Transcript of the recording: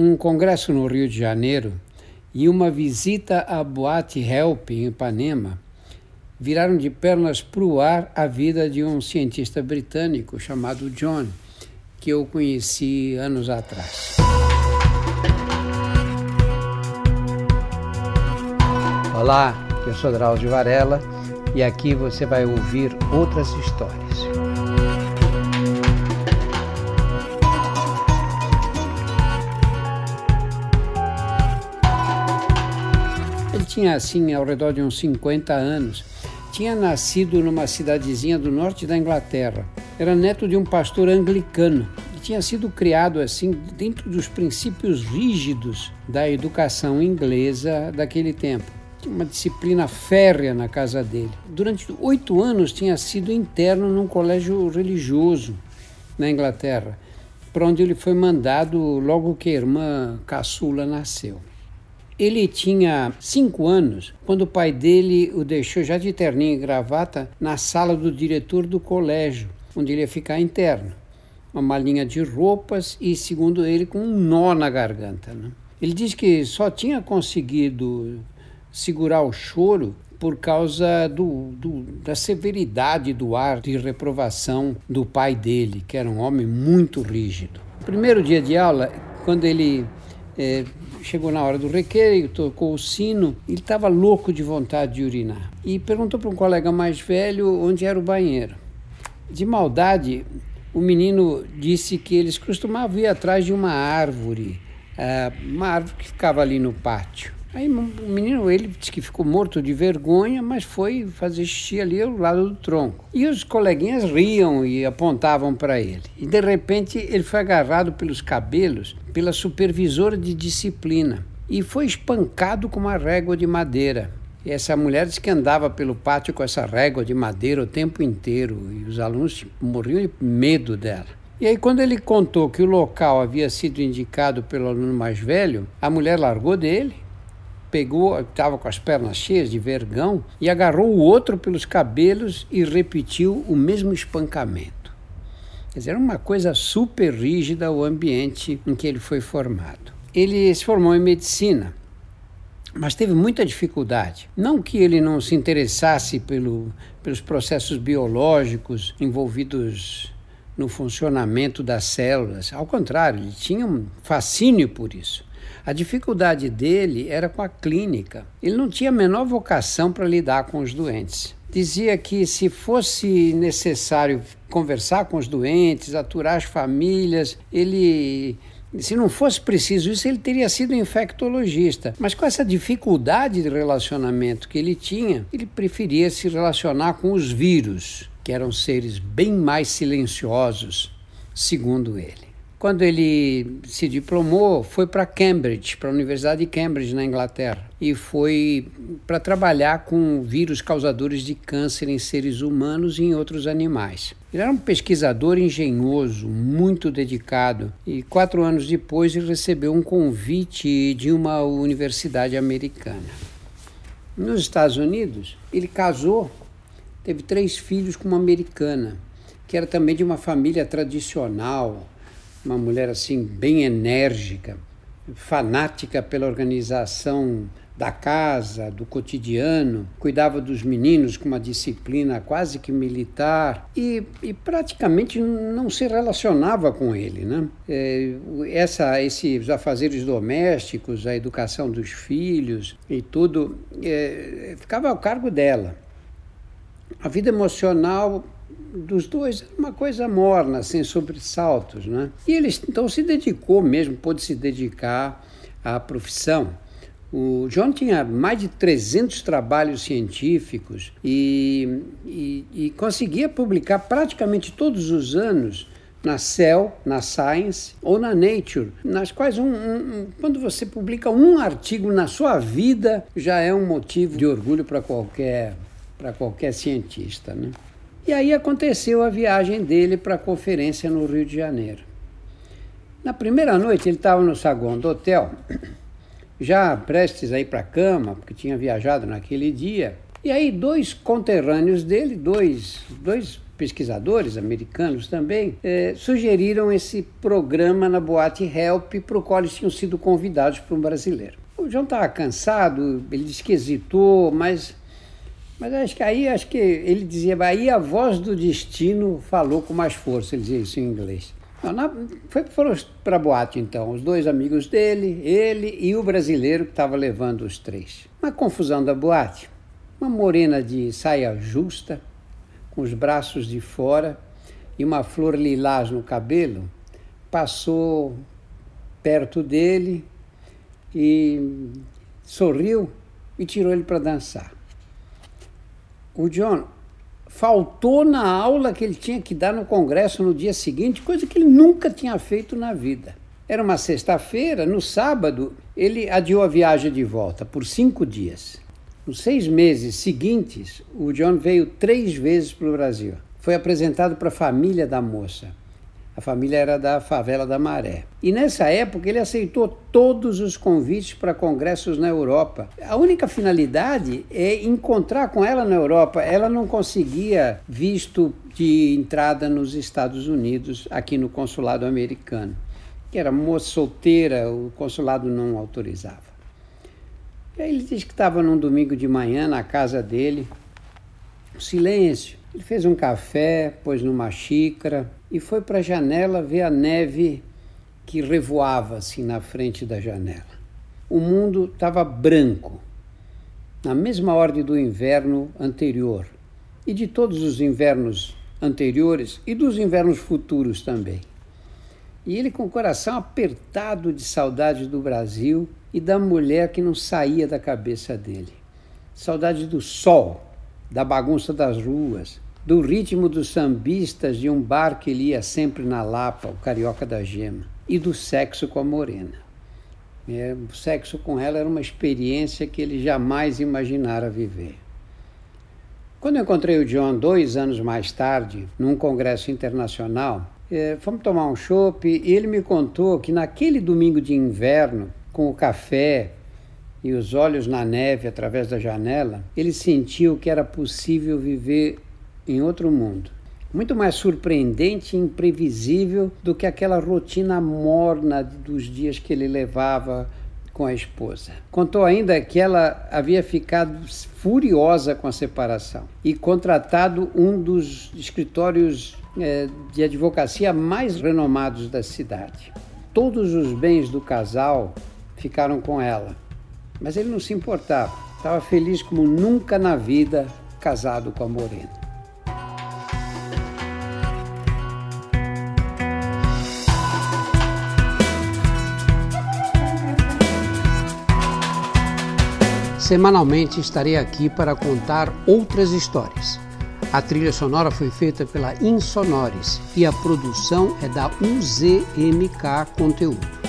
um congresso no Rio de Janeiro e uma visita à Boate Help em Ipanema viraram de pernas para o ar a vida de um cientista britânico chamado John, que eu conheci anos atrás. Olá, eu sou Drauzio Varela e aqui você vai ouvir outras histórias. Ele tinha assim ao redor de uns 50 anos. Tinha nascido numa cidadezinha do norte da Inglaterra. Era neto de um pastor anglicano e tinha sido criado assim dentro dos princípios rígidos da educação inglesa daquele tempo tinha uma disciplina férrea na casa dele. Durante oito anos tinha sido interno num colégio religioso na Inglaterra, para onde ele foi mandado logo que a irmã caçula nasceu. Ele tinha cinco anos quando o pai dele o deixou já de terninho e gravata na sala do diretor do colégio, onde ele ia ficar interno. Uma malinha de roupas e, segundo ele, com um nó na garganta. Né? Ele diz que só tinha conseguido segurar o choro por causa do, do, da severidade do ar de reprovação do pai dele, que era um homem muito rígido. Primeiro dia de aula, quando ele é, chegou na hora do recreio, tocou o sino, ele estava louco de vontade de urinar e perguntou para um colega mais velho onde era o banheiro. De maldade, o menino disse que eles costumavam ir atrás de uma árvore, é, uma árvore que ficava ali no pátio. Aí o menino, ele disse que ficou morto de vergonha, mas foi fazer xixi ali ao lado do tronco. E os coleguinhas riam e apontavam para ele. E de repente ele foi agarrado pelos cabelos pela supervisora de disciplina e foi espancado com uma régua de madeira. E essa mulher disse que andava pelo pátio com essa régua de madeira o tempo inteiro e os alunos morriam de medo dela. E aí, quando ele contou que o local havia sido indicado pelo aluno mais velho, a mulher largou dele pegou, estava com as pernas cheias de vergão, e agarrou o outro pelos cabelos e repetiu o mesmo espancamento. Quer dizer, era uma coisa super rígida o ambiente em que ele foi formado. Ele se formou em medicina, mas teve muita dificuldade. Não que ele não se interessasse pelo, pelos processos biológicos envolvidos no funcionamento das células, ao contrário, ele tinha um fascínio por isso. A dificuldade dele era com a clínica. Ele não tinha a menor vocação para lidar com os doentes. Dizia que se fosse necessário conversar com os doentes, aturar as famílias, ele se não fosse preciso isso, ele teria sido infectologista. Mas com essa dificuldade de relacionamento que ele tinha, ele preferia se relacionar com os vírus, que eram seres bem mais silenciosos, segundo ele. Quando ele se diplomou, foi para Cambridge, para a Universidade de Cambridge, na Inglaterra, e foi para trabalhar com vírus causadores de câncer em seres humanos e em outros animais. Ele era um pesquisador engenhoso, muito dedicado, e quatro anos depois ele recebeu um convite de uma universidade americana. Nos Estados Unidos, ele casou, teve três filhos com uma americana, que era também de uma família tradicional uma mulher assim bem enérgica, fanática pela organização da casa, do cotidiano, cuidava dos meninos com uma disciplina quase que militar e, e praticamente não se relacionava com ele. Né? É, essa, esses afazeres domésticos, a educação dos filhos e tudo, é, ficava ao cargo dela. A vida emocional dos dois era uma coisa morna, sem sobressaltos. Né? E ele então se dedicou mesmo, pôde se dedicar à profissão. O John tinha mais de 300 trabalhos científicos e, e, e conseguia publicar praticamente todos os anos na Cell, na Science ou na Nature, nas quais um, um, quando você publica um artigo na sua vida já é um motivo de orgulho para qualquer para qualquer cientista, né? E aí aconteceu a viagem dele para a conferência no Rio de Janeiro. Na primeira noite ele estava no saguão do hotel, já prestes a ir para a cama, porque tinha viajado naquele dia. E aí dois conterrâneos dele, dois, dois pesquisadores americanos também é, sugeriram esse programa na Boate Help, para o qual eles tinham sido convidados por um brasileiro. O João estava cansado, ele disse que hesitou, mas, mas acho que aí acho que ele dizia, aí a voz do destino falou com mais força, ele dizia isso em inglês. Não, na, foi, para a boate então, os dois amigos dele, ele e o brasileiro que estava levando os três. Uma confusão da boate. Uma morena de saia justa, com os braços de fora e uma flor lilás no cabelo, passou perto dele e sorriu e tirou ele para dançar. O John faltou na aula que ele tinha que dar no congresso no dia seguinte, coisa que ele nunca tinha feito na vida. Era uma sexta-feira, no sábado, ele adiou a viagem de volta por cinco dias. Nos seis meses seguintes, o John veio três vezes para o Brasil. Foi apresentado para a família da moça. A família era da favela da Maré. E nessa época ele aceitou todos os convites para congressos na Europa. A única finalidade é encontrar com ela na Europa. Ela não conseguia visto de entrada nos Estados Unidos, aqui no consulado americano. Que era moça solteira, o consulado não autorizava. E aí ele disse que estava num domingo de manhã na casa dele, silêncio. Ele fez um café, pôs numa xícara, e foi para a janela ver a neve que revoava assim na frente da janela. O mundo estava branco, na mesma ordem do inverno anterior e de todos os invernos anteriores e dos invernos futuros também. E ele com o coração apertado de saudade do Brasil e da mulher que não saía da cabeça dele. Saudade do sol, da bagunça das ruas, do ritmo dos sambistas de um bar que ele ia sempre na Lapa, o Carioca da Gema, e do sexo com a Morena. É, o sexo com ela era uma experiência que ele jamais imaginara viver. Quando eu encontrei o John dois anos mais tarde, num congresso internacional, é, fomos tomar um chopp e ele me contou que naquele domingo de inverno, com o café e os olhos na neve através da janela, ele sentiu que era possível viver em outro mundo. Muito mais surpreendente e imprevisível do que aquela rotina morna dos dias que ele levava com a esposa. Contou ainda que ela havia ficado furiosa com a separação e contratado um dos escritórios é, de advocacia mais renomados da cidade. Todos os bens do casal ficaram com ela, mas ele não se importava. Estava feliz como nunca na vida casado com a Morena. Semanalmente estarei aqui para contar outras histórias. A trilha sonora foi feita pela Insonores e a produção é da UZMK Conteúdo.